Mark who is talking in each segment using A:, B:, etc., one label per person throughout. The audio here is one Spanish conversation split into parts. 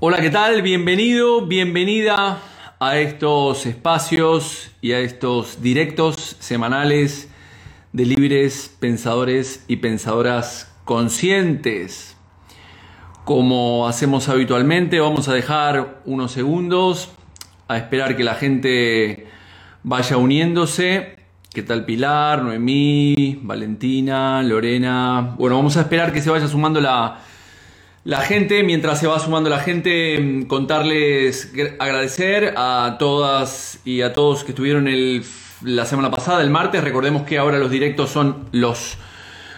A: Hola, ¿qué tal? Bienvenido, bienvenida a estos espacios y a estos directos semanales de libres pensadores y pensadoras conscientes. Como hacemos habitualmente, vamos a dejar unos segundos a esperar que la gente vaya uniéndose. ¿Qué tal Pilar, Noemí, Valentina, Lorena? Bueno, vamos a esperar que se vaya sumando la, la gente, mientras se va sumando la gente, mm, contarles, agradecer a todas y a todos que estuvieron el, la semana pasada, el martes. Recordemos que ahora los directos son los,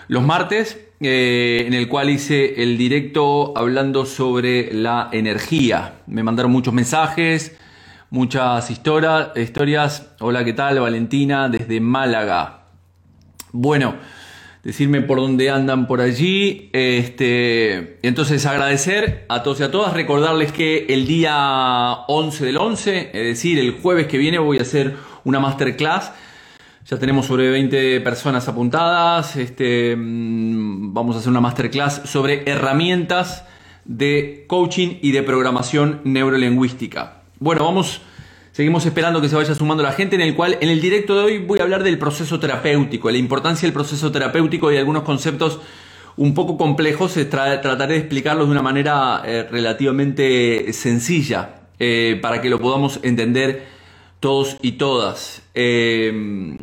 A: los martes, eh, en el cual hice el directo hablando sobre la energía. Me mandaron muchos mensajes, muchas historias. Hola, ¿qué tal? Valentina, desde Málaga. Bueno decirme por dónde andan por allí. Este, entonces agradecer a todos y a todas, recordarles que el día 11 del 11, es decir, el jueves que viene voy a hacer una masterclass. Ya tenemos sobre 20 personas apuntadas. Este, mm, vamos a hacer una masterclass sobre herramientas de coaching y de programación neurolingüística. Bueno, vamos Seguimos esperando que se vaya sumando la gente, en el cual en el directo de hoy voy a hablar del proceso terapéutico, la importancia del proceso terapéutico y algunos conceptos un poco complejos. trataré de explicarlos de una manera eh, relativamente sencilla eh, para que lo podamos entender todos y todas. Eh,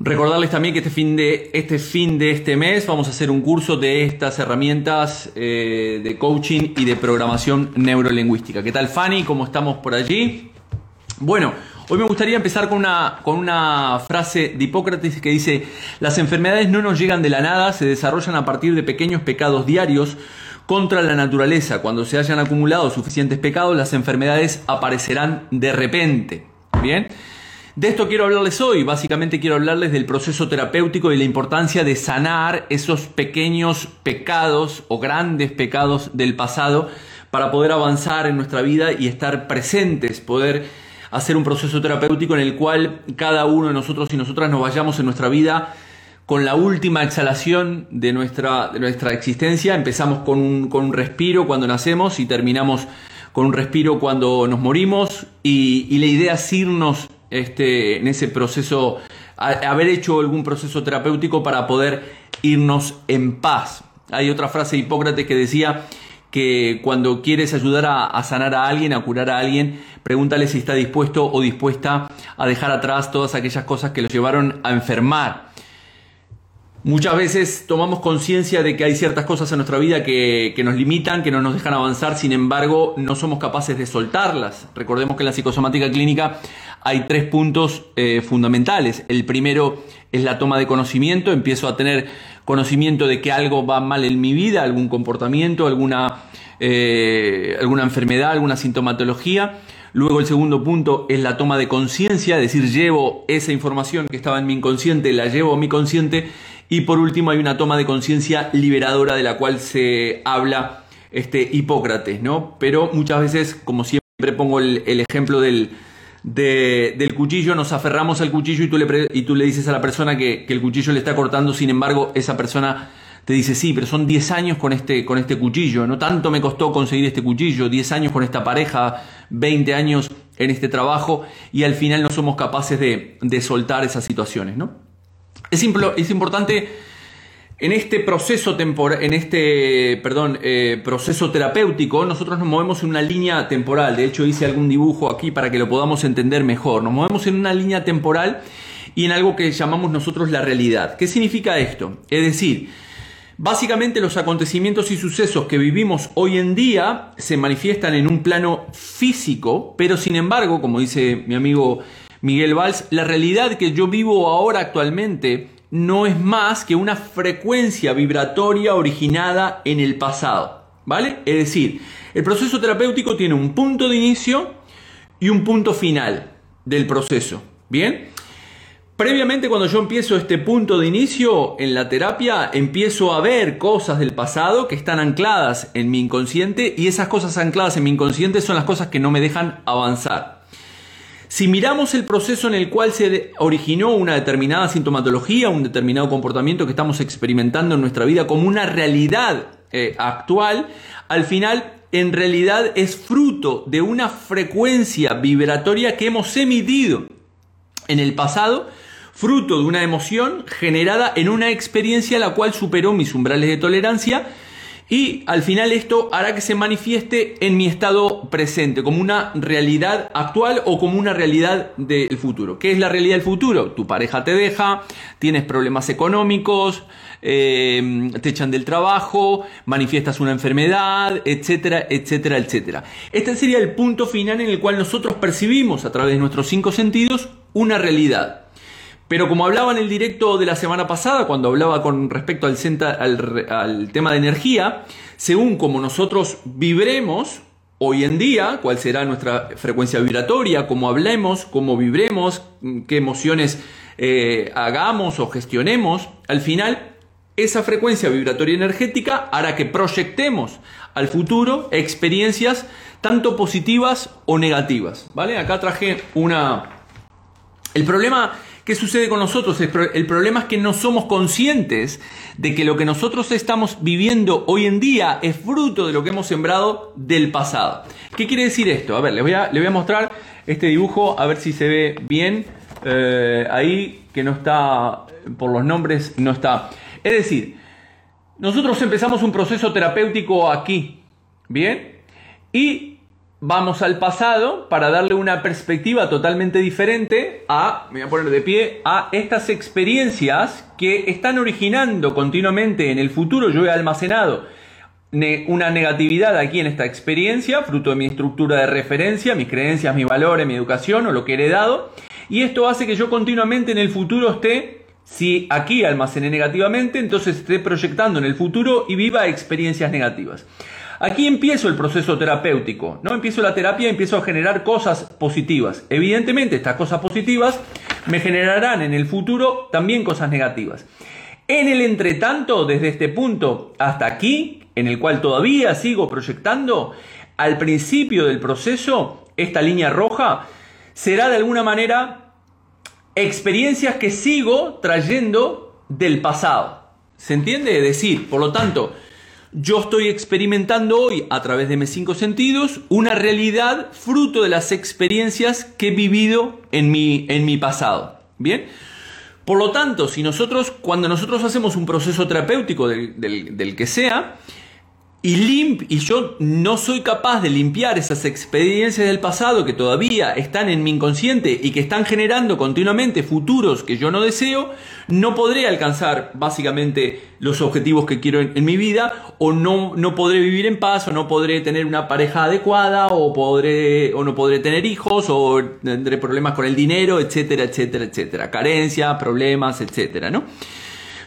A: recordarles también que este fin, de, este fin de este mes vamos a hacer un curso de estas herramientas de coaching y de programación neurolingüística. ¿Qué tal Fanny? ¿Cómo estamos por allí? Bueno, hoy me gustaría empezar con una, con una frase de Hipócrates que dice, las enfermedades no nos llegan de la nada, se desarrollan a partir de pequeños pecados diarios contra la naturaleza. Cuando se hayan acumulado suficientes pecados, las enfermedades aparecerán de repente. Bien. De esto quiero hablarles hoy. Básicamente quiero hablarles del proceso terapéutico y la importancia de sanar esos pequeños pecados o grandes pecados del pasado para poder avanzar en nuestra vida y estar presentes, poder hacer un proceso terapéutico en el cual cada uno de nosotros y nosotras nos vayamos en nuestra vida con la última exhalación de nuestra, de nuestra existencia. Empezamos con un, con un respiro cuando nacemos y terminamos con un respiro cuando nos morimos y, la idea es irnos este, en ese proceso, haber hecho algún proceso terapéutico para poder irnos en paz. Hay otra frase de Hipócrates que decía que cuando quieres ayudar a, sanar a alguien, a curar a alguien, pregúntale si está dispuesto o dispuesta a dejar atrás todas aquellas cosas que lo llevaron a enfermar. Muchas veces tomamos conciencia de que hay ciertas cosas en nuestra vida que, nos limitan, que no nos dejan avanzar, sin embargo no somos capaces de soltarlas. Recordemos que en la psicosomática clínica hay tres puntos eh, fundamentales. El primero es la toma de conocimiento, empiezo a tener conocimiento de que algo va mal en mi vida, algún comportamiento, alguna, eh, alguna enfermedad, alguna sintomatología. Luego el segundo punto es la toma de conciencia, es decir, llevo esa información que estaba en mi inconsciente, la llevo a mi consciente. Y por último hay una toma de conciencia liberadora de la cual se habla este Hipócrates, ¿no? Pero muchas veces, como siempre pongo el ejemplo del, del cuchillo, nos aferramos al cuchillo y tú le, y tú le dices a la persona que, el cuchillo le está cortando, sin embargo, esa persona te dice, sí, pero son 10 años con este, con este cuchillo, no tanto me costó conseguir este cuchillo, 10 años con esta pareja, 20 años en este trabajo, y al final no somos capaces de, de soltar esas situaciones, ¿no? Es, es importante en este proceso temporal, en este, perdón, eh, proceso terapéutico, nosotros nos movemos en una línea temporal. De hecho, hice algún dibujo aquí para que lo podamos entender mejor. Nos movemos en una línea temporal y en algo que llamamos nosotros la realidad. ¿Qué significa esto? Es decir, básicamente los acontecimientos y sucesos que vivimos hoy en día se manifiestan en un plano físico, pero sin embargo, como dice mi amigo Miguel Valls, la realidad que yo vivo ahora actualmente no es más que una frecuencia vibratoria originada en el pasado. ¿Vale? Es decir, el proceso terapéutico tiene un punto de inicio y un punto final del proceso. ¿Bien? Previamente cuando yo empiezo este punto de inicio en la terapia, empiezo a ver cosas del pasado que están ancladas en mi inconsciente y esas cosas ancladas en mi inconsciente son las cosas que no me dejan avanzar. Si miramos el proceso en el cual se originó una determinada sintomatología, un determinado comportamiento que estamos experimentando en nuestra vida como una realidad eh, actual, al final en realidad es fruto de una frecuencia vibratoria que hemos emitido en el pasado fruto de una emoción generada en una experiencia la cual superó mis umbrales de tolerancia y al final esto hará que se manifieste en mi estado presente, como una realidad actual o como una realidad del futuro. ¿Qué es la realidad del futuro? Tu pareja te deja, tienes problemas económicos, eh, te echan del trabajo, manifiestas una enfermedad, etcétera, etcétera, etcétera. Este sería el punto final en el cual nosotros percibimos a través de nuestros cinco sentidos una realidad. Pero como hablaba en el directo de la semana pasada, cuando hablaba con respecto al, al, tema de energía, según como nosotros vibremos hoy en día, cuál será nuestra frecuencia vibratoria, cómo hablemos, cómo vibremos, qué emociones eh, hagamos o gestionemos, al final esa frecuencia vibratoria energética hará que proyectemos al futuro experiencias tanto positivas o negativas. ¿Vale? Acá traje una... El problema ¿Qué sucede con nosotros? El problema es que no somos conscientes de que lo que nosotros estamos viviendo hoy en día es fruto de lo que hemos sembrado del pasado. ¿Qué quiere decir esto? A ver, les voy a, mostrar este dibujo, a ver si se ve bien. Eh, ahí, que no está, por los nombres, no está. Es decir, nosotros empezamos un proceso terapéutico aquí, ¿bien? Y vamos al pasado para darle una perspectiva totalmente diferente a, me voy a poner de pie, a estas experiencias que están originando continuamente en el futuro. Yo he almacenado una negatividad aquí en esta experiencia, fruto de mi estructura de referencia, mis creencias, mis valores, mi educación o lo que he heredado. Y esto hace que yo continuamente en el futuro esté, si aquí almacené negativamente, entonces esté proyectando en el futuro y viva experiencias negativas. Aquí empiezo el proceso terapéutico, ¿no? Empiezo la terapia y empiezo a generar cosas positivas. Evidentemente, estas cosas positivas me generarán en el futuro también cosas negativas. En el entretanto, desde este punto hasta aquí, en el cual todavía sigo proyectando, al principio del proceso, esta línea roja será de alguna manera experiencias que sigo trayendo del pasado. ¿Se entiende? Es decir, por lo tanto, yo estoy experimentando hoy a través de mis cinco sentidos una realidad fruto de las experiencias que he vivido en mi, en mi pasado. Bien. Por lo tanto, si nosotros, cuando nosotros hacemos un proceso terapéutico del que sea, y, limp y yo no soy capaz de limpiar esas experiencias del pasado que todavía están en mi inconsciente y que están generando continuamente futuros que yo no deseo, no podré alcanzar básicamente los objetivos que quiero en, mi vida o no, no podré vivir en paz o no podré tener una pareja adecuada o, podré, o no podré tener hijos o tendré problemas con el dinero, etcétera, etcétera, etcétera. Carencias, problemas, etcétera, ¿no?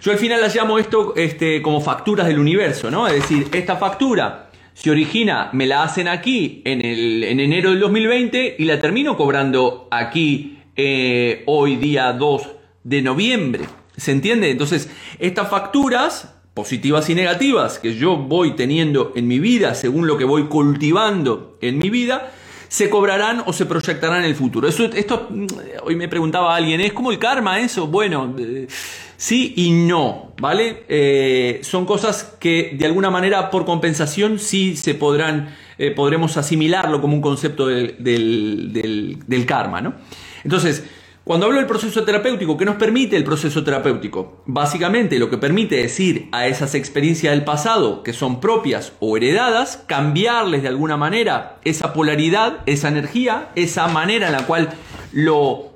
A: Yo al final las llamo esto este, como facturas del universo, ¿no? Es decir, esta factura se origina, me la hacen aquí en, el, en enero del 2020 y la termino cobrando aquí eh, hoy día 2 de noviembre. ¿Se entiende? Entonces, estas facturas positivas y negativas que yo voy teniendo en mi vida, según lo que voy cultivando en mi vida, se cobrarán o se proyectarán en el futuro. Esto, mm, hoy me preguntaba alguien, ¿es como el karma eso? Bueno, eh, Sí y no, ¿vale? Eh, son cosas que de alguna manera por compensación sí se podrán, eh, podremos asimilarlo como un concepto del, del, karma, ¿no? Entonces, cuando hablo del proceso terapéutico, ¿qué nos permite el proceso terapéutico? Básicamente lo que permite es ir a esas experiencias del pasado que son propias o heredadas, cambiarles de alguna manera esa polaridad, esa energía, esa manera en la cual lo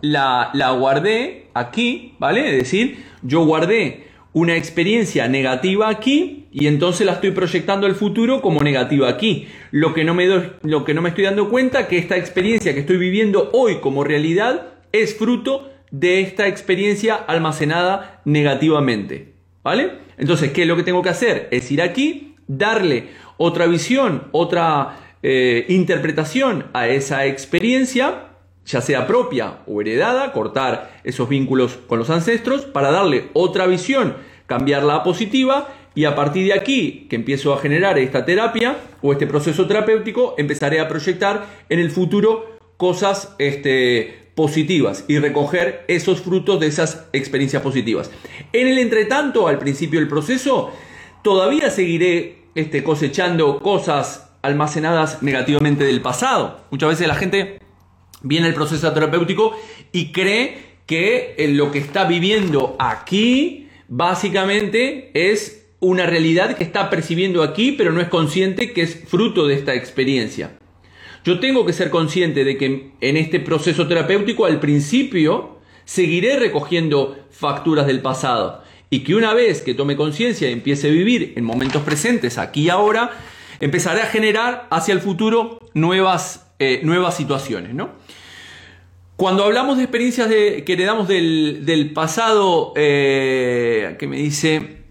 A: la, guardé aquí, ¿vale? Es decir, yo guardé una experiencia negativa aquí y entonces la estoy proyectando al futuro como negativa aquí. Lo que no me, lo que no me estoy dando cuenta que esta experiencia que estoy viviendo hoy como realidad es fruto de esta experiencia almacenada negativamente. ¿Vale? Entonces, ¿qué es lo que tengo que hacer? Es ir aquí, darle otra visión, otra eh, interpretación a esa experiencia ya sea propia o heredada, cortar esos vínculos con los ancestros para darle otra visión, cambiarla a positiva y a partir de aquí que empiezo a generar esta terapia o este proceso terapéutico, empezaré a proyectar en el futuro cosas este, positivas y recoger esos frutos de esas experiencias positivas. En el entretanto, al principio del proceso, todavía seguiré este, cosechando cosas almacenadas negativamente del pasado. Muchas veces la gente viene al proceso terapéutico y cree que lo que está viviendo aquí básicamente es una realidad que está percibiendo aquí, pero no es consciente que es fruto de esta experiencia. Yo tengo que ser consciente de que en este proceso terapéutico al principio seguiré recogiendo facturas del pasado y que una vez que tome conciencia y empiece a vivir en momentos presentes, aquí y ahora, empezaré a generar hacia el futuro nuevas, eh, nuevas situaciones. ¿no? Cuando hablamos de experiencias que heredamos del, del pasado, eh, que me dice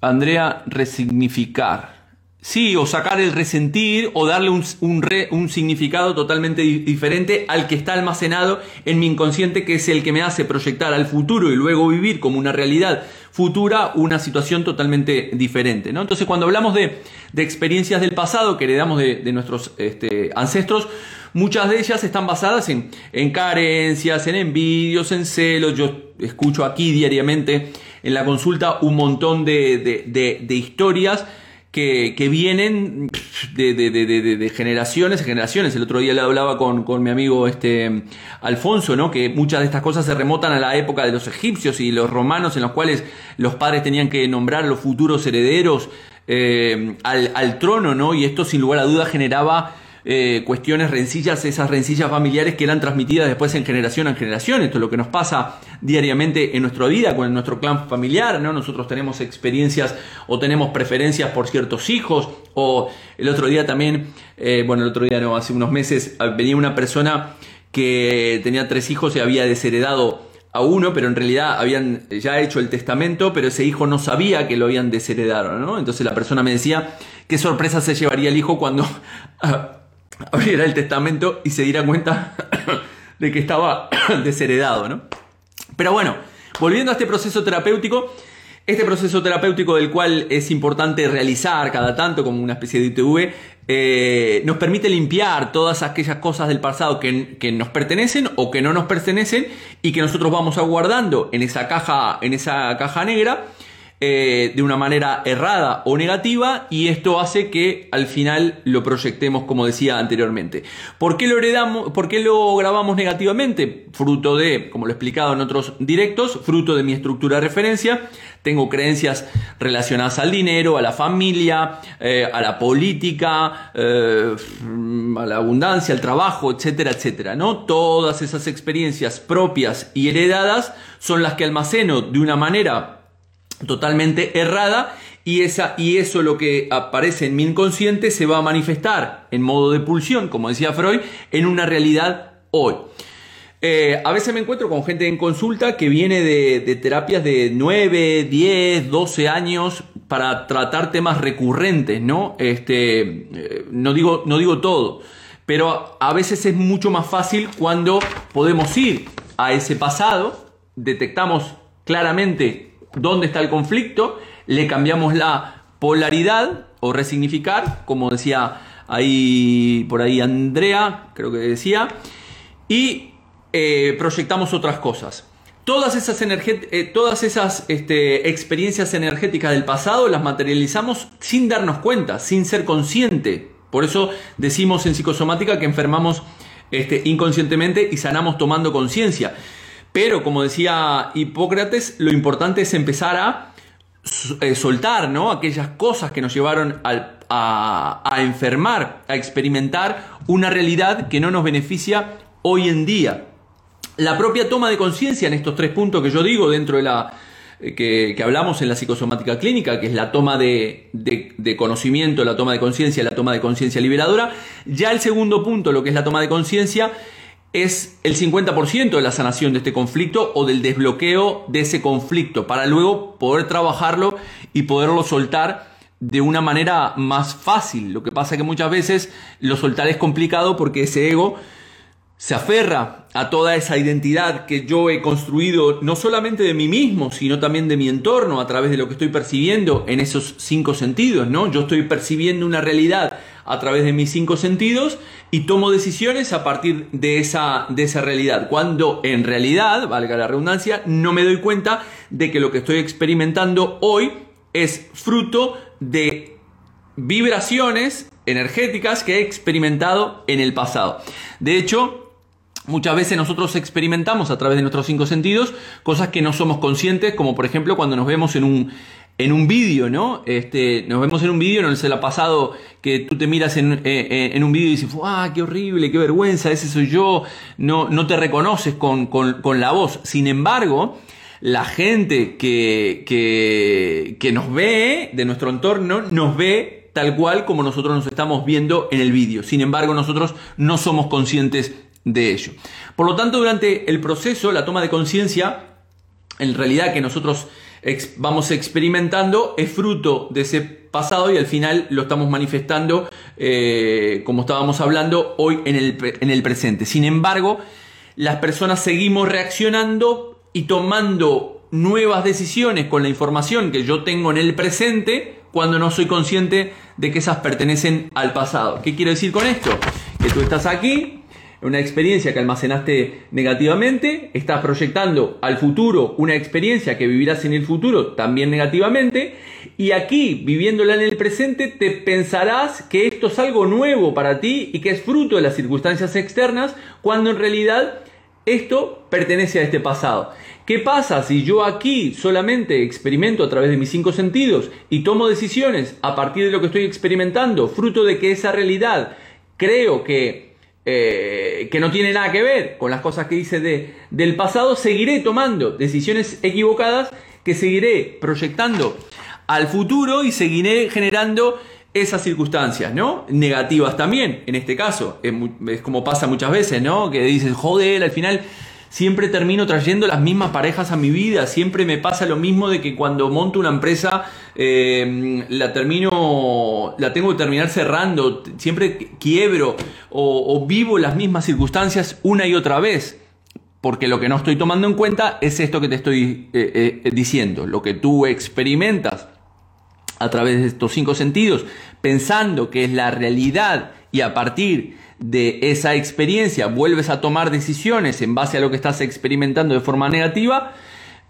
A: Andrea, resignificar. Sí, o sacar el resentir o darle un, un, significado totalmente diferente al que está almacenado en mi inconsciente, que es el que me hace proyectar al futuro y luego vivir como una realidad futura una situación totalmente diferente. ¿no? Entonces, cuando hablamos de, experiencias del pasado que heredamos de, de nuestros este, ancestros, muchas de ellas están basadas en, en carencias, en envidios, en celos. Yo escucho aquí diariamente en la consulta un montón de, de historias que, que vienen de, de, de, de, generaciones generaciones. El otro día le hablaba con, con, mi amigo este Alfonso, ¿no? Que muchas de estas cosas se remotan a la época de los egipcios y los romanos, en los cuales los padres tenían que nombrar a los futuros herederos eh, al, al trono, ¿no? Y esto sin lugar a dudas generaba eh, cuestiones rencillas, esas rencillas familiares que eran transmitidas después en generación en generación. Esto es lo que nos pasa diariamente en nuestra vida, con nuestro clan familiar, ¿no? Nosotros tenemos experiencias o tenemos preferencias por ciertos hijos, o el otro día también, eh, bueno, el otro día no, hace unos meses ah, venía una persona que tenía tres hijos y había desheredado a uno, pero en realidad habían ya hecho el testamento, pero ese hijo no sabía que lo habían desheredado, ¿no? Entonces la persona me decía, qué sorpresa se llevaría el hijo cuando ah, abriera el testamento y se diera cuenta de que estaba desheredado, ¿no? Pero bueno, volviendo a este proceso terapéutico, este proceso terapéutico del cual es importante realizar cada tanto como una especie de ITV, eh, nos permite limpiar todas aquellas cosas del pasado que, que, nos pertenecen o que no nos pertenecen y que nosotros vamos aguardando en esa caja, en esa caja negra eh, de una manera errada o negativa y esto hace que al final lo proyectemos como decía anteriormente. ¿Por qué lo heredamos? ¿Por qué lo grabamos negativamente? Fruto de, como lo he explicado en otros directos, fruto de mi estructura de referencia. Tengo creencias relacionadas al dinero, a la familia, eh, a la política, eh, a la abundancia, al trabajo, etcétera, etcétera. ¿no? Todas esas experiencias propias y heredadas son las que almaceno de una manera totalmente errada y, esa, y eso lo que aparece en mi inconsciente se va a manifestar en modo de pulsión, como decía Freud, en una realidad hoy. Eh, a veces me encuentro con gente en consulta que viene de, terapias de 9, 10, 12 años para tratar temas recurrentes, ¿no? Este, eh, no, digo, no digo todo, pero a veces es mucho más fácil cuando podemos ir a ese pasado, detectamos claramente dónde está el conflicto, le cambiamos la polaridad o resignificar, como decía ahí por ahí Andrea, creo que decía, y eh, proyectamos otras cosas. Todas esas, eh, todas esas este, experiencias energéticas del pasado las materializamos sin darnos cuenta, sin ser consciente. Por eso decimos en psicosomática que enfermamos este, inconscientemente y sanamos tomando conciencia. Pero como decía Hipócrates, lo importante es empezar a eh, soltar ¿no? aquellas cosas que nos llevaron a, a enfermar, a experimentar una realidad que no nos beneficia hoy en día. La propia toma de conciencia en estos tres puntos que yo digo dentro de la, eh, que, hablamos en la psicosomática clínica, que es la toma de conocimiento, la toma de conciencia, la toma de conciencia liberadora. Ya el segundo punto, lo que es la toma de conciencia, es el 50% de la sanación de este conflicto o del desbloqueo de ese conflicto para luego poder trabajarlo y poderlo soltar de una manera más fácil. Lo que pasa es que muchas veces lo soltar es complicado porque ese ego se aferra a toda esa identidad que yo he construido, no solamente de mí mismo, sino también de mi entorno, a través de lo que estoy percibiendo en esos cinco sentidos, ¿no? Yo estoy percibiendo una realidad a través de mis cinco sentidos y tomo decisiones a partir de esa, de esa realidad, cuando en realidad, valga la redundancia, no me doy cuenta de que lo que estoy experimentando hoy es fruto de vibraciones energéticas que he experimentado en el pasado. De hecho, Muchas veces nosotros experimentamos a través de nuestros cinco sentidos cosas que no somos conscientes, como por ejemplo cuando nos vemos en un, en un vídeo, ¿no? Este, nos vemos en un vídeo, no se le ha pasado que tú te miras en, eh, eh, en un vídeo y dices, ¡ah, qué horrible, qué vergüenza, ese soy yo! No, no te reconoces con, con, con la voz. Sin embargo, la gente que, que, que nos ve de nuestro entorno nos ve tal cual como nosotros nos estamos viendo en el vídeo. Sin embargo, nosotros no somos conscientes de ello. Por lo tanto, durante el proceso, la toma de conciencia, en realidad que nosotros vamos experimentando, es fruto de ese pasado y al final lo estamos manifestando, eh, como estábamos hablando, hoy en el, en el presente. Sin embargo, las personas seguimos reaccionando y tomando nuevas decisiones con la información que yo tengo en el presente cuando no soy consciente de que esas pertenecen al pasado. ¿Qué quiero decir con esto? Que tú estás aquí, una experiencia que almacenaste negativamente, estás proyectando al futuro una experiencia que vivirás en el futuro también negativamente, y aquí, viviéndola en el presente, te pensarás que esto es algo nuevo para ti y que es fruto de las circunstancias externas, cuando en realidad esto pertenece a este pasado. ¿Qué pasa si yo aquí solamente experimento a través de mis cinco sentidos y tomo decisiones a partir de lo que estoy experimentando, fruto de que esa realidad creo que eh, que no tiene nada que ver con las cosas que hice de, del pasado, seguiré tomando decisiones equivocadas que seguiré proyectando al futuro y seguiré generando esas circunstancias, ¿no? Negativas también, en este caso. Es, es como pasa muchas veces, ¿no? Que dices, joder, al final siempre termino trayendo las mismas parejas a mi vida, siempre me pasa lo mismo de que cuando monto una empresa eh, la termino, la tengo que terminar cerrando, siempre quiebro o, vivo las mismas circunstancias una y otra vez. Porque lo que no estoy tomando en cuenta es esto que te estoy eh, eh, diciendo, lo que tú experimentas a través de estos cinco sentidos, pensando que es la realidad y a partir de esa experiencia vuelves a tomar decisiones en base a lo que estás experimentando de forma negativa,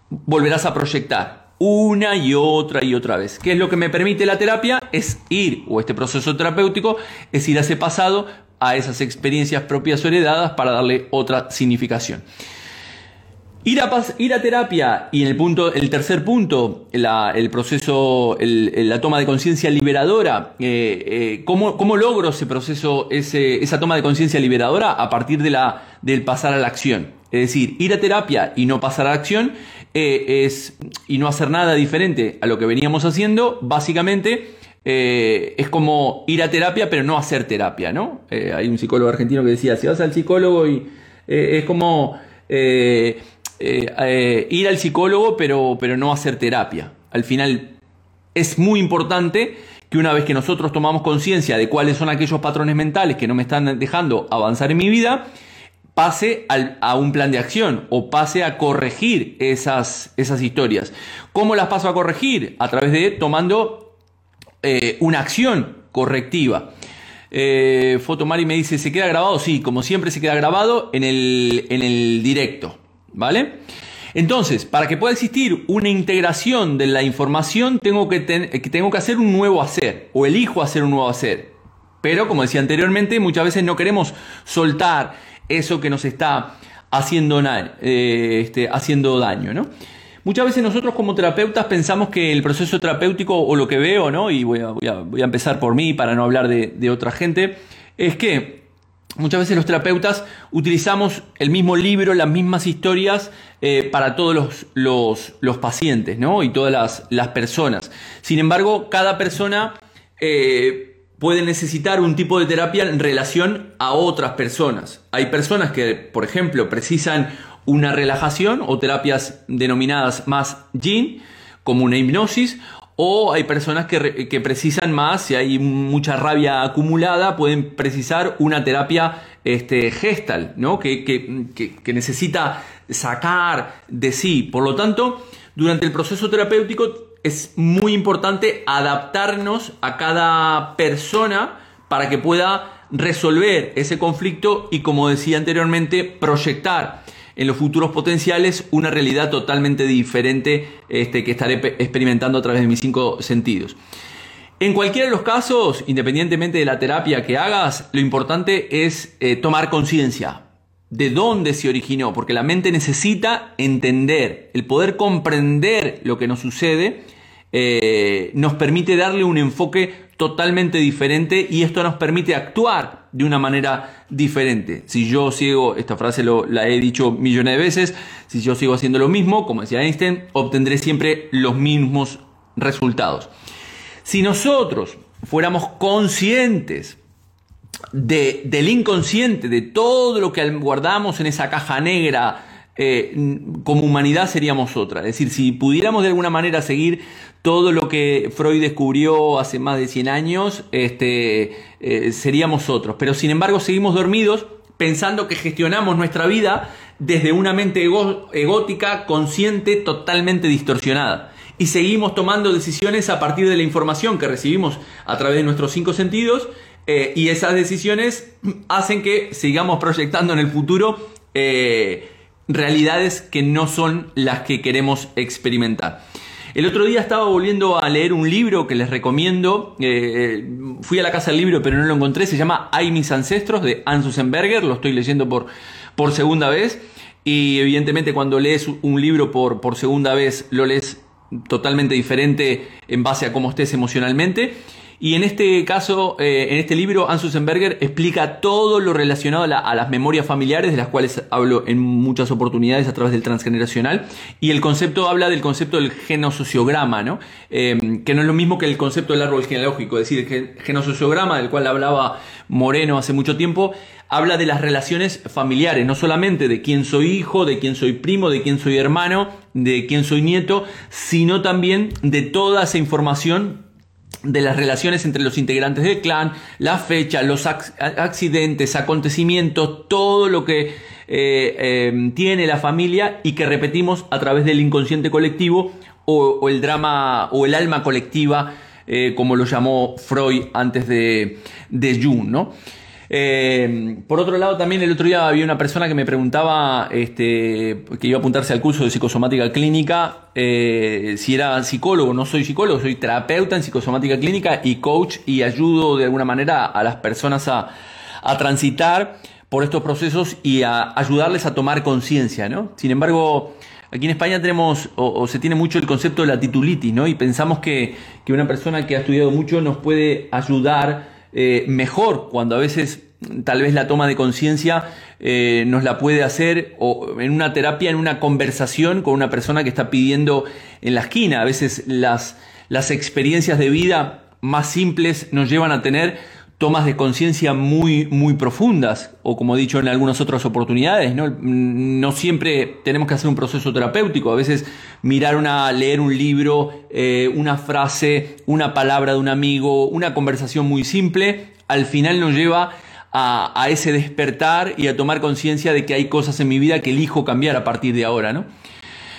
A: volverás a proyectar una y otra y otra vez. ¿Qué es lo que me permite la terapia? Es ir, o este proceso terapéutico, es ir a ese pasado, a esas experiencias propias o heredadas para darle otra significación. Ir a, terapia y en el punto, el tercer punto, el proceso, la toma de conciencia liberadora, eh, eh, ¿cómo, logro ese proceso, ese, esa toma de conciencia liberadora a partir de la, del pasar a la acción? Es decir, ir a terapia y no pasar a la acción eh, es, y no hacer nada diferente a lo que veníamos haciendo, básicamente es como ir a terapia pero no hacer terapia, ¿no? hay un psicólogo argentino que decía, si vas al psicólogo y es como eh, eh, ir al psicólogo, pero, pero no hacer terapia. Al final es muy importante que una vez que nosotros tomamos conciencia de cuáles son aquellos patrones mentales que no me están dejando avanzar en mi vida, pase a un plan de acción o pase a corregir esas, esas historias. ¿Cómo las paso a corregir? A través de tomando eh, una acción correctiva. Fotomari me dice, ¿se queda grabado? Sí, como siempre se queda grabado en el, en el directo. ¿Vale? Entonces, para que pueda existir una integración de la información, tengo que, tengo que hacer un nuevo hacer, o elijo hacer un nuevo hacer. Pero, como decía anteriormente, muchas veces no queremos soltar eso que nos está haciendo, eh, este, haciendo daño, ¿no? Muchas veces nosotros como terapeutas pensamos que el proceso terapéutico, o lo que veo, ¿no? y voy a, empezar por mí para no hablar de, de otra gente, es que Muchas veces los terapeutas utilizamos el mismo libro, las mismas historias eh, para todos los, los, pacientes ¿no? y todas las, personas. Sin embargo, cada persona eh, puede necesitar un tipo de terapia en relación a otras personas. Hay personas que, por ejemplo, precisan una relajación o terapias denominadas más yin, como una hipnosis, o hay personas que, que, precisan más, si hay mucha rabia acumulada, pueden precisar una terapia este, gestal, ¿no? que, que necesita sacar de sí. Por lo tanto, durante el proceso terapéutico es muy importante adaptarnos a cada persona para que pueda resolver ese conflicto y, como decía anteriormente, proyectar en los futuros potenciales una realidad totalmente diferente este, que estaré experimentando a través de mis cinco sentidos. En cualquiera de los casos, independientemente de la terapia que hagas, lo importante es eh, tomar conciencia de dónde se originó, porque la mente necesita entender, el poder comprender lo que nos sucede, eh, nos permite darle un enfoque totalmente diferente y esto nos permite actuar de una manera diferente. Si yo sigo, esta frase lo, la he dicho millones de veces, si yo sigo haciendo lo mismo, como decía Einstein, obtendré siempre los mismos resultados. Si nosotros fuéramos conscientes de, del inconsciente, de todo lo que guardamos en esa caja negra, eh, como humanidad seríamos otra. Es decir, si pudiéramos de alguna manera seguir todo lo que Freud descubrió hace más de 100 años, este, eh, seríamos otros. Pero sin embargo seguimos dormidos pensando que gestionamos nuestra vida desde una mente egótica, consciente, totalmente distorsionada. Y seguimos tomando decisiones a partir de la información que recibimos a través de nuestros cinco sentidos eh, y esas decisiones hacen que sigamos proyectando en el futuro realidades que no son las que queremos experimentar. El otro día estaba volviendo a leer un libro que les recomiendo. Eh, fui a la casa del libro, pero no lo encontré. Se llama Hay mis ancestros de Anne Susenberger. Lo estoy leyendo por, por segunda vez. Y evidentemente, cuando lees un libro por, por segunda vez, lo lees totalmente diferente en base a cómo estés emocionalmente. Y en este caso, eh, en este libro, Hans Susenberger explica todo lo relacionado a, las memorias familiares, de las cuales hablo en muchas oportunidades a través del transgeneracional. Y el concepto habla del concepto del genosociograma, ¿no? Eh, que no es lo mismo que el concepto del árbol genealógico, es decir, el genosociograma, del cual hablaba Moreno hace mucho tiempo, habla de las relaciones familiares, no solamente de quién soy hijo, de quién soy primo, de quién soy hermano, de quién soy nieto, sino también de toda esa información de las relaciones entre los integrantes del clan, la fecha, los accidentes, acontecimientos, todo lo que eh, em, tiene la familia y que repetimos a través del inconsciente colectivo o, el drama o el alma colectiva, eh, como lo llamó Freud antes de, de Jung, ¿no? Eh, por otro lado, también el otro día había una persona que me preguntaba este, que iba a apuntarse al curso de psicosomática clínica, eh, si era psicólogo. No soy psicólogo, soy terapeuta en psicosomática clínica y coach y ayudo de alguna manera a las personas a, transitar por estos procesos y a ayudarles a tomar conciencia, ¿no? Sin embargo, Aquí en España tenemos, o, se tiene mucho el concepto de la titulitis, ¿no? Y pensamos que, que, una persona que ha estudiado mucho nos puede ayudar eh, mejor cuando a veces tal vez la toma de conciencia eh, nos la puede hacer o en una terapia, en una conversación con una persona que está pidiendo en la esquina. A veces las, las experiencias de vida más simples nos llevan a tener tomas de conciencia muy, muy profundas, o como he dicho en algunas otras oportunidades, ¿no? no siempre tenemos que hacer un proceso terapéutico, a veces mirar una, leer un libro, eh, una frase, una palabra de un amigo, una conversación muy simple, al final nos lleva a, a ese despertar y a tomar conciencia de que hay cosas en mi vida que elijo cambiar a partir de ahora, ¿no?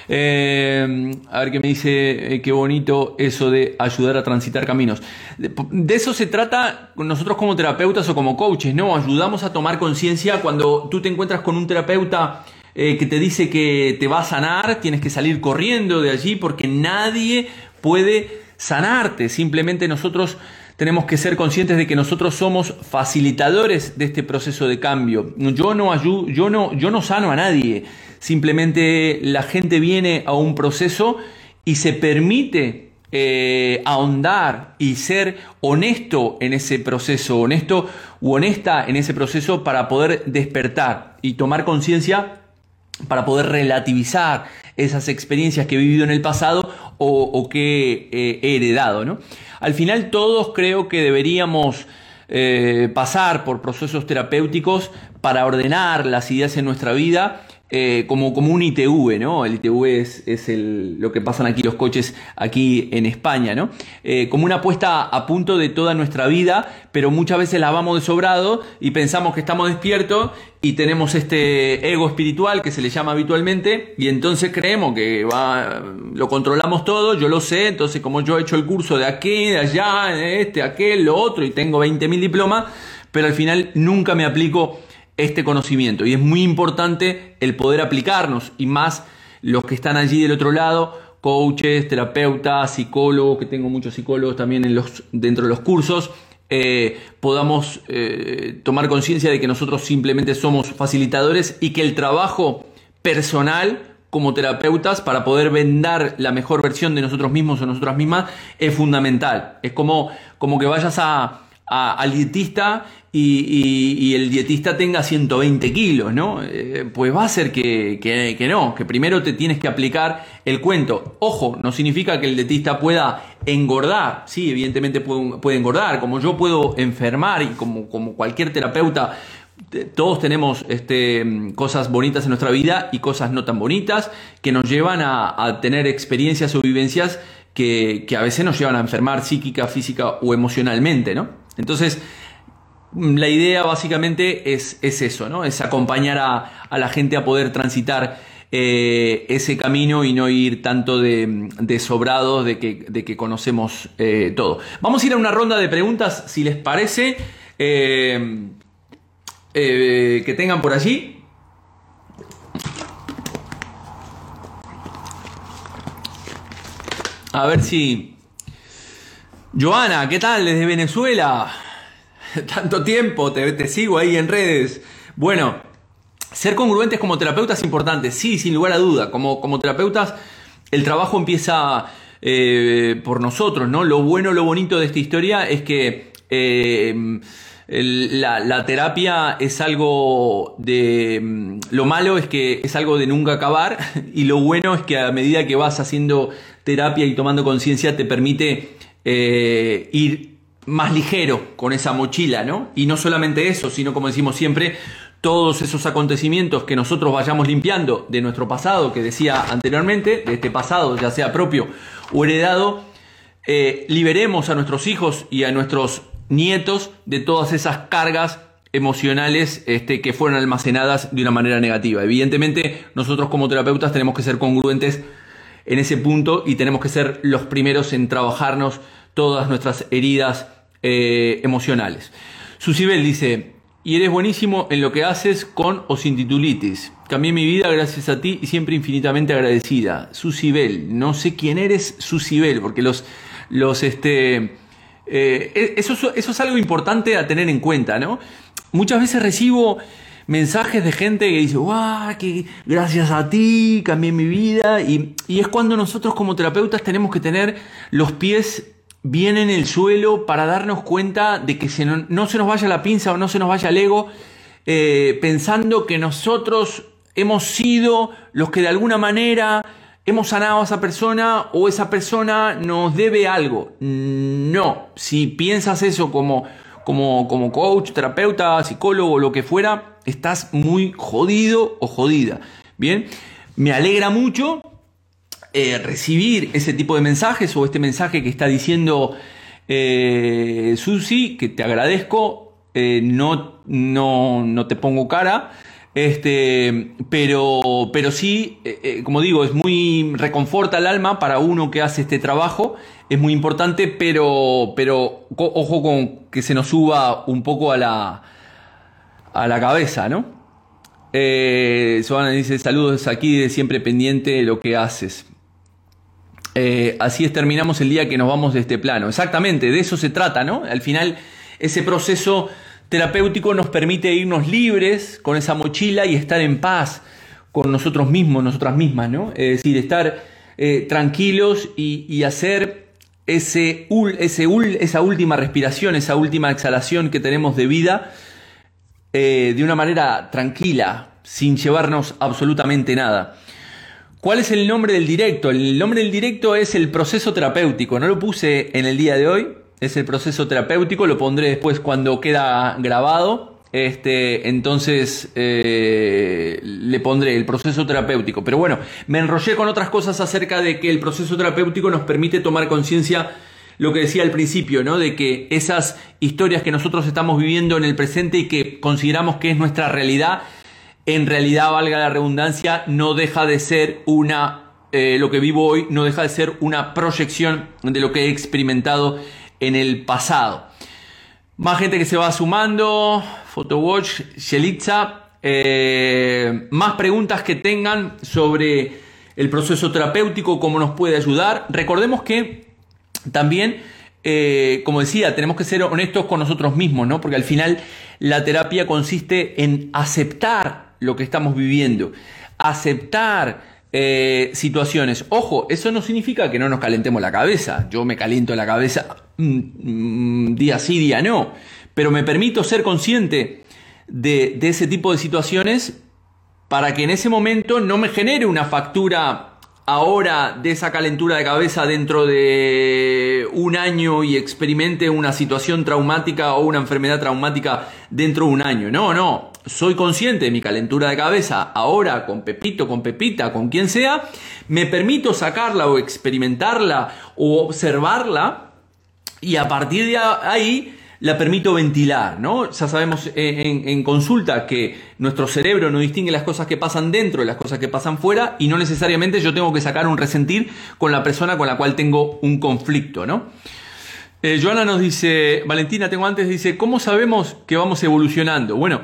A: Eh, a ver qué me dice, eh, qué bonito eso de ayudar a transitar caminos. De, eso se trata nosotros como terapeutas o como coaches, ¿no? Ayudamos a tomar conciencia cuando tú te encuentras con un terapeuta eh, que te dice que te va a sanar, tienes que salir corriendo de allí porque nadie puede sanarte. Simplemente nosotros tenemos que ser conscientes de que nosotros somos facilitadores de este proceso de cambio. Yo no ayudo, yo no, yo no sano a nadie. Simplemente la gente viene a un proceso y se permite eh, ahondar y ser honesto en ese proceso, honesto u honesta en ese proceso para poder despertar y tomar conciencia para poder relativizar esas experiencias que he vivido en el pasado o, que eh, he heredado. ¿no? Al final todos creo que deberíamos eh, pasar por procesos terapéuticos para ordenar las ideas en nuestra vida eh, como, como un ITV, ¿no? El ITV es, es el, lo que pasan aquí los coches aquí en España, ¿no? Eh, como una puesta a punto de toda nuestra vida, pero muchas veces la vamos de sobrado y pensamos que estamos despiertos y tenemos este ego espiritual que se le llama habitualmente y entonces creemos que va, lo controlamos todo, yo lo sé, entonces como yo he hecho el curso de aquí, de allá, de este, aquel, lo otro y tengo 20.000 diplomas, pero al final nunca me aplico este conocimiento. Y es muy importante el poder aplicarnos y más los que están allí del otro lado, coaches, terapeutas, psicólogos, que tengo muchos psicólogos también en los, dentro de los cursos, eh, podamos eh, tomar conciencia de que nosotros simplemente somos facilitadores y que el trabajo personal como terapeutas para poder vendar la mejor versión de nosotros mismos o nosotras mismas es fundamental. Es como, como que vayas a, al dietista y, el dietista tenga 120 kilos, ¿no? Eh, pues va a ser que, que, no, que primero te tienes que aplicar el cuento. Ojo, no significa que el dietista pueda engordar, sí, evidentemente puede, puede engordar, como yo puedo enfermar y como, como cualquier terapeuta todos tenemos este, cosas bonitas en nuestra vida y cosas no tan bonitas que nos llevan a, tener experiencias o vivencias que, que, a veces nos llevan a enfermar psíquica, física o emocionalmente, ¿no? Entonces, la idea básicamente es, es eso, ¿no? Es acompañar a, la gente a poder transitar eh, ese camino y no ir tanto de, de sobrados de que, de que conocemos eh, todo. Vamos a ir a una ronda de preguntas, si les parece, eh, que tengan por allí. A ver si... Joana, ¿qué tal desde Venezuela? tanto tiempo, te, sigo ahí en redes. Bueno, ser congruentes como terapeutas es importante, sí, sin lugar a duda. Como, como terapeutas, el trabajo empieza eh, por nosotros, ¿no? Lo bueno, lo bonito de esta historia es que eh, la, terapia es algo de... Mm, lo malo es que es algo de nunca acabar y lo bueno es que a medida que vas haciendo terapia y tomando conciencia te permite eh, ir más ligero con esa mochila, ¿no? Y no solamente eso, sino como decimos siempre, todos esos acontecimientos que nosotros vayamos limpiando de nuestro pasado, que decía anteriormente, de este pasado, ya sea propio o heredado, eh, liberemos a nuestros hijos y a nuestros nietos de todas esas cargas emocionales este, que fueron almacenadas de una manera negativa. Evidentemente, nosotros como terapeutas tenemos que ser congruentes en ese punto y tenemos que ser los primeros en trabajarnos todas nuestras heridas eh, emocionales. Susibel dice, y eres buenísimo en lo que haces con o sin titulitis. Cambié mi vida gracias a ti y siempre infinitamente agradecida. Susibel, no sé quién eres Susibel, porque los, los, este, eh, eso, eso es algo importante a tener en cuenta, ¿no? Muchas veces recibo mensajes de gente que dice, ¡guau! Que gracias a ti cambié mi vida. Y, y, es cuando nosotros como terapeutas tenemos que tener los pies bien en el suelo para darnos cuenta de que no, se nos vaya la pinza o no se nos vaya el ego, eh, pensando que nosotros hemos sido los que de alguna manera hemos sanado a esa persona o esa persona nos debe algo. No, si piensas eso como, como, como coach, terapeuta, psicólogo, lo que fuera, estás muy jodido o jodida. Bien, me alegra mucho eh, recibir ese tipo de mensajes o este mensaje que está diciendo eh, Susi, que te agradezco, eh, no, no, no, te pongo cara, este, pero, pero sí, como digo, es muy reconforta el alma para uno que hace este trabajo, es muy importante, pero, pero ojo con que se nos suba un poco a la, a la cabeza, ¿no? Eh, dice saludos aquí de siempre pendiente de lo que haces. Eh, así es, terminamos el día que nos vamos de este plano. Exactamente, de eso se trata, ¿no? Al final, ese proceso terapéutico nos permite irnos libres con esa mochila y estar en paz con nosotros mismos, nosotras mismas, ¿no? Es decir, estar eh, tranquilos y, hacer ese, ese, esa última respiración, esa última exhalación que tenemos de vida eh, de una manera tranquila, sin llevarnos absolutamente nada. ¿Cuál es el nombre del directo? El nombre del directo es el proceso terapéutico. No lo puse en el día de hoy. Es el proceso terapéutico. Lo pondré después cuando queda grabado. este, entonces eh, le pondré el proceso terapéutico. Pero bueno, me enrollé con otras cosas acerca de que el proceso terapéutico nos permite tomar conciencia, lo que decía al principio, ¿no? De que esas historias que nosotros estamos viviendo en el presente y que consideramos que es nuestra realidad, en realidad, valga la redundancia, no deja de ser una, eh, lo que vivo hoy, no deja de ser una proyección de lo que he experimentado en el pasado. Más gente que se va sumando. Photowatch, Shelitza. Eh, más preguntas que tengan sobre el proceso terapéutico, cómo nos puede ayudar. Recordemos que también, eh, como decía, tenemos que ser honestos con nosotros mismos, ¿no? Porque al final la terapia consiste en aceptar lo que estamos viviendo, aceptar eh, situaciones. Ojo, eso no significa que no nos calentemos la cabeza. Yo me caliento la cabeza mm, mm, día sí, día no. Pero me permito ser consciente de, de ese tipo de situaciones para que en ese momento no me genere una factura ahora de esa calentura de cabeza dentro de un año y experimente una situación traumática o una enfermedad traumática dentro de un año. No, no. Soy consciente de mi calentura de cabeza ahora con Pepito, con Pepita, con quien sea, me permito sacarla o experimentarla o observarla. Y a partir de ahí la permito ventilar, ¿no? Ya sabemos en, consulta que nuestro cerebro no distingue las cosas que pasan dentro de las cosas que pasan fuera y no necesariamente yo tengo que sacar un resentir con la persona con la cual tengo un conflicto, ¿no? Eh, Joana nos dice, Valentina, tengo antes, dice, ¿cómo sabemos que vamos evolucionando? Bueno,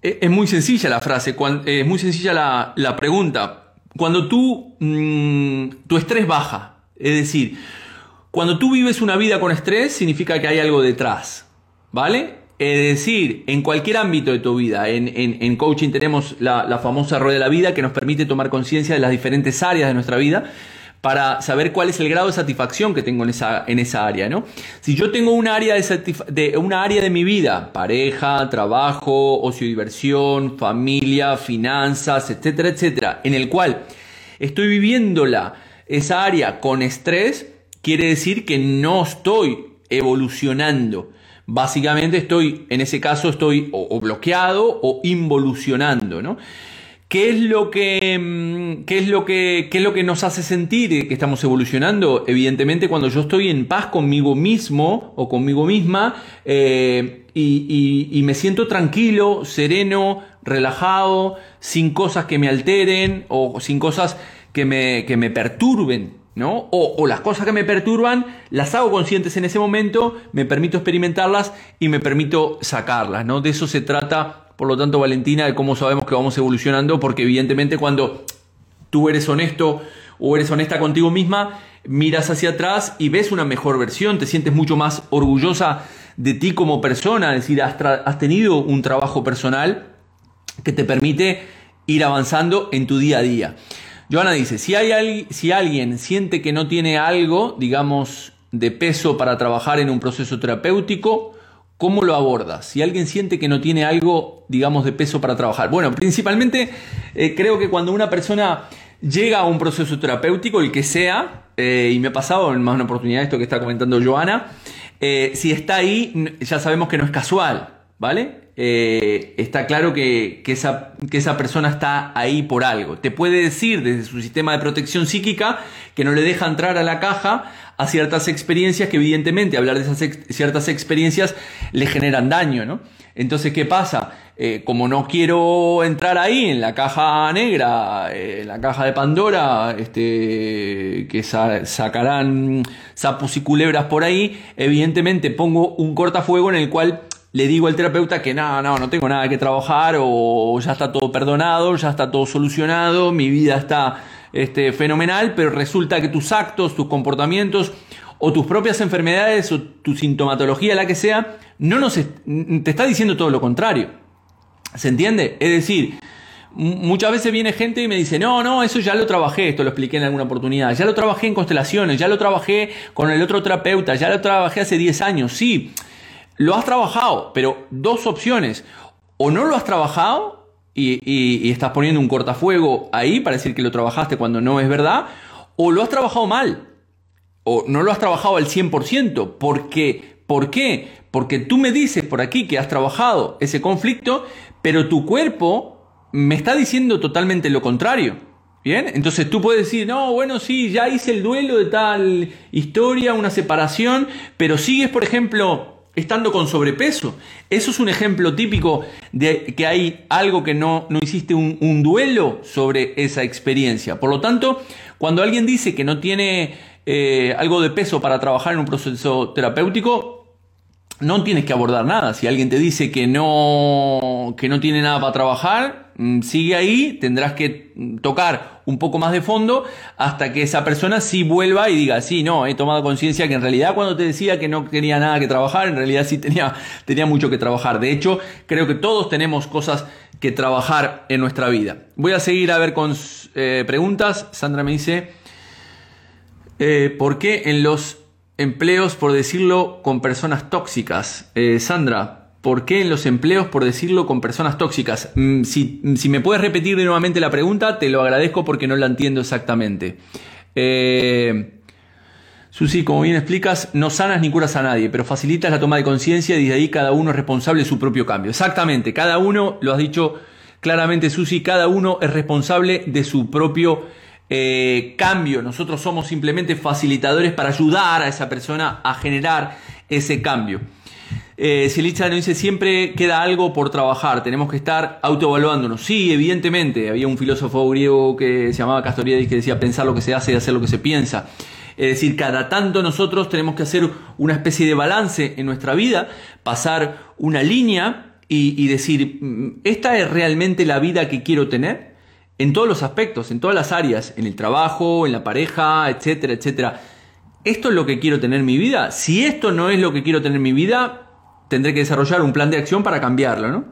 A: eh, es muy sencilla la frase, eh, es muy sencilla la, pregunta. Cuando tú, mm, tu estrés baja, es decir, cuando tú vives una vida con estrés, significa que hay algo detrás, ¿vale? Es decir, en cualquier ámbito de tu vida, en, coaching tenemos la, la famosa rueda de la vida que nos permite tomar conciencia de las diferentes áreas de nuestra vida para saber cuál es el grado de satisfacción que tengo en esa, en esa área, ¿no? Si yo tengo un área de, de, una área de mi vida, pareja, trabajo, ocio diversión, familia, finanzas, etcétera, etcétera, en el cual estoy viviéndola, esa área con estrés, quiere decir que no estoy evolucionando. Básicamente estoy, en ese caso, estoy o bloqueado o involucionando, ¿no? ¿Qué es lo que, mm, qué es lo que, qué es lo que nos hace sentir que estamos evolucionando? Evidentemente, cuando yo estoy en paz conmigo mismo o conmigo misma eh, y, me siento tranquilo, sereno, relajado, sin cosas que me alteren o sin cosas que me, que me perturben. ¿No? O, las cosas que me perturban las hago conscientes en ese momento, me permito experimentarlas y me permito sacarlas, ¿no? De eso se trata por lo tanto, Valentina, de cómo sabemos que vamos evolucionando, porque evidentemente cuando tú eres honesto o eres honesta contigo misma, miras hacia atrás y ves una mejor versión, te sientes mucho más orgullosa de ti como persona, es decir, has, tenido un trabajo personal que te permite ir avanzando en tu día a día. Joana dice, si, hay, si alguien siente que no tiene algo, digamos, de peso para trabajar en un proceso terapéutico, ¿Cómo lo abordas? Si alguien siente que no tiene algo, digamos, de peso para trabajar. Bueno, principalmente eh, creo que cuando una persona llega a un proceso terapéutico, el que sea, eh, y me ha pasado en más una oportunidad esto que está comentando Joana, eh, si está ahí, ya sabemos que no es casual, ¿vale? Está claro que, esa, que esa persona está ahí por algo. Te puede decir desde su sistema de protección psíquica que no le deja entrar a la caja a ciertas experiencias que evidentemente hablar de esas ciertas experiencias le generan daño, ¿no? Entonces, ¿qué pasa? Eh, como no quiero entrar ahí en la caja negra, eh, en la caja de Pandora, este, que sacarán sapos y culebras por ahí, evidentemente pongo un cortafuego en el cual le digo al terapeuta que no, no, no tengo nada que trabajar o ya está todo perdonado, ya está todo solucionado, mi vida está este, fenomenal, pero resulta que tus actos, tus comportamientos o tus propias enfermedades o tu sintomatología, la que sea, no nos te está diciendo todo lo contrario. ¿Se entiende? Es decir, muchas veces viene gente y me dice, no, no, eso ya lo trabajé, esto lo expliqué en alguna oportunidad, ya lo trabajé en constelaciones, ya lo trabajé con el otro terapeuta, ya lo trabajé hace 10 años, sí, lo has trabajado, pero dos opciones, o no lo has trabajado y, estás poniendo un cortafuego ahí para decir que lo trabajaste cuando no es verdad, o lo has trabajado mal, o no lo has trabajado al 100%, porque ¿Por qué? Porque tú me dices por aquí que has trabajado ese conflicto, pero tu cuerpo me está diciendo totalmente lo contrario. Bien, entonces tú puedes decir, no, bueno, sí, ya hice el duelo de tal historia, una separación, pero sigues, por ejemplo, estando con sobrepeso. Eso es un ejemplo típico de que hay algo que no, no hiciste un, duelo sobre esa experiencia. Por lo tanto, cuando alguien dice que no tiene eh, algo de peso para trabajar en un proceso terapéutico, no tienes que abordar nada. Si alguien te dice que no, que no tiene nada para trabajar, sigue ahí, tendrás que tocar un poco más de fondo hasta que esa persona sí vuelva y diga, sí, no, he tomado conciencia que en realidad cuando te decía que no tenía nada que trabajar, en realidad sí tenía, tenía mucho que trabajar. De hecho, creo que todos tenemos cosas que trabajar en nuestra vida. Voy a seguir a ver con eh, preguntas. Sandra me dice, eh, ¿por qué en los empleos, por decirlo, con personas tóxicas. Eh, Sandra, ¿por qué en los empleos, por decirlo, con personas tóxicas? Mm, si, me puedes repetir nuevamente la pregunta, te lo agradezco porque no la entiendo exactamente. Eh, Susi, como bien explicas, no sanas ni curas a nadie, pero facilitas la toma de conciencia y desde ahí cada uno es responsable de su propio cambio. Exactamente, cada uno, lo has dicho claramente Susi, cada uno es responsable de su propio eh, cambio. Nosotros somos simplemente facilitadores para ayudar a esa persona a generar ese cambio. Eh, Silicha nos dice, siempre queda algo por trabajar, tenemos que estar autoevaluándonos. Sí, evidentemente, había un filósofo griego que se llamaba Castoriadis que decía pensar lo que se hace y hacer lo que se piensa. Es decir, cada tanto nosotros tenemos que hacer una especie de balance en nuestra vida, pasar una línea y decir, mm, ¿esta es realmente la vida que quiero tener? en todos los aspectos, en todas las áreas, en el trabajo, en la pareja, etcétera, etcétera. ¿Esto es lo que quiero tener en mi vida? Si esto no es lo que quiero tener en mi vida, tendré que desarrollar un plan de acción para cambiarlo, ¿no?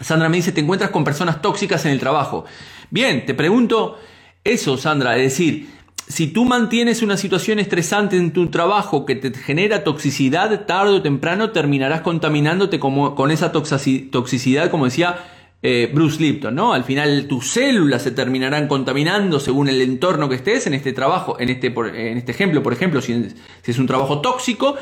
A: Sandra me dice, te encuentras con personas tóxicas en el trabajo. Bien, te pregunto eso, Sandra, es decir, si tú mantienes una situación estresante en tu trabajo que te genera toxicidad, tarde o temprano terminarás contaminándote como, con esa toxicidad, como decía eh, Bruce Lipton, ¿no? Al final tus células se terminarán contaminando según el entorno que estés en este trabajo, en este, en este ejemplo, por ejemplo, si, es un trabajo tóxico,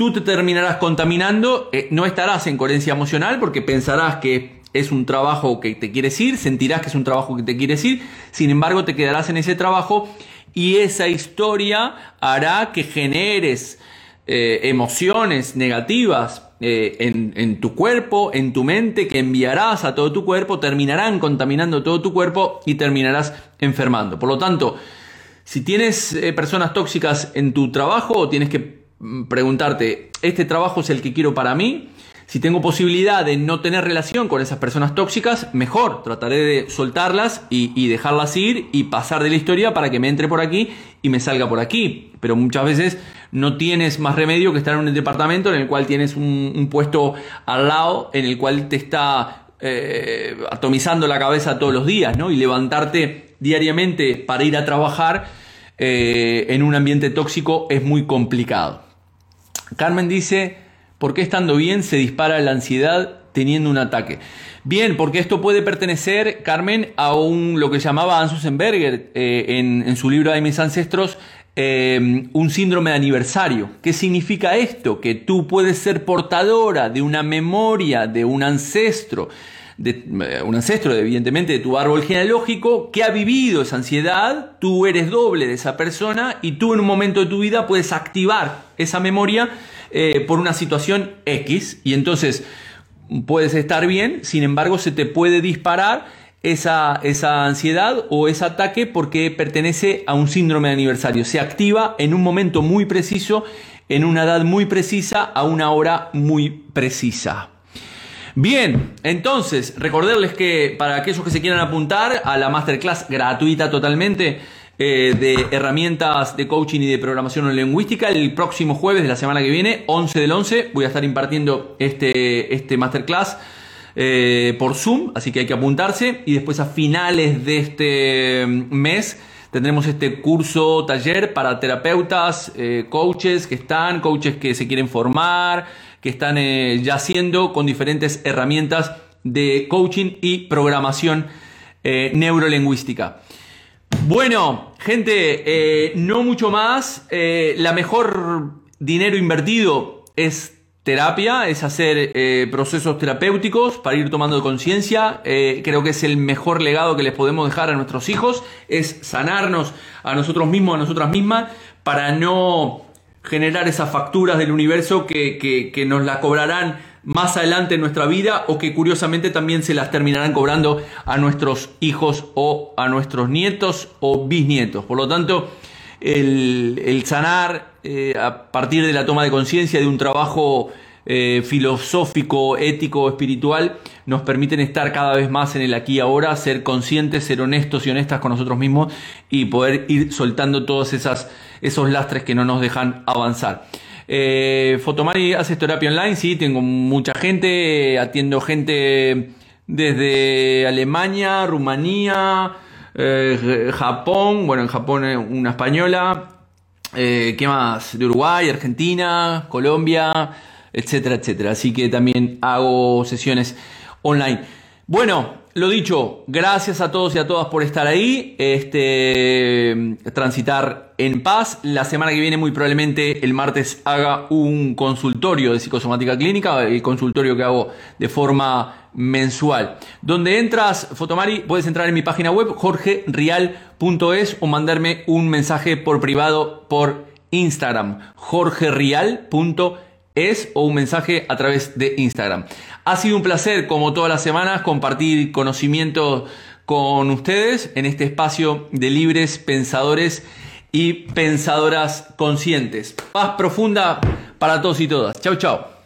A: tú te terminarás contaminando, eh, no estarás en coherencia emocional porque pensarás que es un trabajo que te quieres ir, sentirás que es un trabajo que te quieres ir, sin embargo te quedarás en ese trabajo y esa historia hará que generes eh, emociones negativas eh, en, tu cuerpo, en tu mente, que enviarás a todo tu cuerpo, terminarán contaminando todo tu cuerpo y terminarás enfermando. Por lo tanto, si tienes personas tóxicas en tu trabajo, tienes que preguntarte, ¿este trabajo es el que quiero para mí? Si tengo posibilidad de no tener relación con esas personas tóxicas, mejor. Trataré de soltarlas y, dejarlas ir y pasar de la historia para que me entre por aquí y me salga por aquí. Pero muchas veces no tienes más remedio que estar en un departamento en el cual tienes un, puesto al lado en el cual te está eh, atomizando la cabeza todos los días, ¿no? Y levantarte diariamente para ir a trabajar eh, en un ambiente tóxico es muy complicado. Carmen dice, ¿Por qué estando bien se dispara la ansiedad teniendo un ataque? Bien, porque esto puede pertenecer, Carmen, a un, lo que llamaba Hans Berger eh, en, su libro de mis ancestros, eh, un síndrome de aniversario. ¿Qué significa esto? Que tú puedes ser portadora de una memoria de un ancestro, de, eh, un ancestro evidentemente de tu árbol genealógico que ha vivido esa ansiedad, tú eres doble de esa persona y tú en un momento de tu vida puedes activar esa memoria eh, por una situación X y entonces puedes estar bien, sin embargo se te puede disparar esa, esa ansiedad o ese ataque porque pertenece a un síndrome de aniversario. Se activa en un momento muy preciso, en una edad muy precisa, a una hora muy precisa. Bien, entonces, recordarles que para aquellos que se quieran apuntar a la masterclass gratuita totalmente, eh, de herramientas de coaching y de programación lingüística. El próximo jueves de la semana que viene, 11 del 11, voy a estar impartiendo este, este masterclass eh, por Zoom, así que hay que apuntarse. Y después a finales de este mes tendremos este curso taller para terapeutas, eh, coaches que están, coaches que se quieren formar, que están ya haciendo con diferentes herramientas de coaching y programación neurolingüística. Bueno, gente, eh, no mucho más. Eh, la mejor dinero invertido es terapia, es hacer eh, procesos terapéuticos para ir tomando conciencia. Eh, creo que es el mejor legado que les podemos dejar a nuestros hijos, es sanarnos a nosotros mismos, a nosotras mismas, para no generar esas facturas del universo que, que nos la cobrarán más adelante en nuestra vida o que curiosamente también se las terminarán cobrando a nuestros hijos o a nuestros nietos o bisnietos. Por lo tanto, el, sanar eh, a partir de la toma de conciencia de un trabajo eh, filosófico, ético, espiritual, nos permiten estar cada vez más en el aquí y ahora, ser conscientes, ser honestos y honestas con nosotros mismos y poder ir soltando todos esas, esos lastres que no nos dejan avanzar. Eh, Fotomari hace terapia online, sí, tengo mucha gente, atiendo gente desde Alemania, Rumanía, eh, Japón, bueno, en Japón una española, eh, ¿qué más? De Uruguay, Argentina, Colombia, etcétera, etcétera. Así que también hago sesiones online. Bueno, lo dicho, gracias a todos y a todas por estar ahí. Este, transitar en paz. La semana que viene, muy probablemente el martes, haga un consultorio de psicosomática clínica, el consultorio que hago de forma mensual. Donde entras, Fotomari, puedes entrar en mi página web, jorgerial.es o mandarme un mensaje por privado por Instagram, jorgerial.es es o un mensaje a través de Instagram. Ha sido un placer, como todas las semanas, compartir conocimiento con ustedes en este espacio de libres pensadores y pensadoras conscientes. Paz profunda para todos y todas. Chau, chau.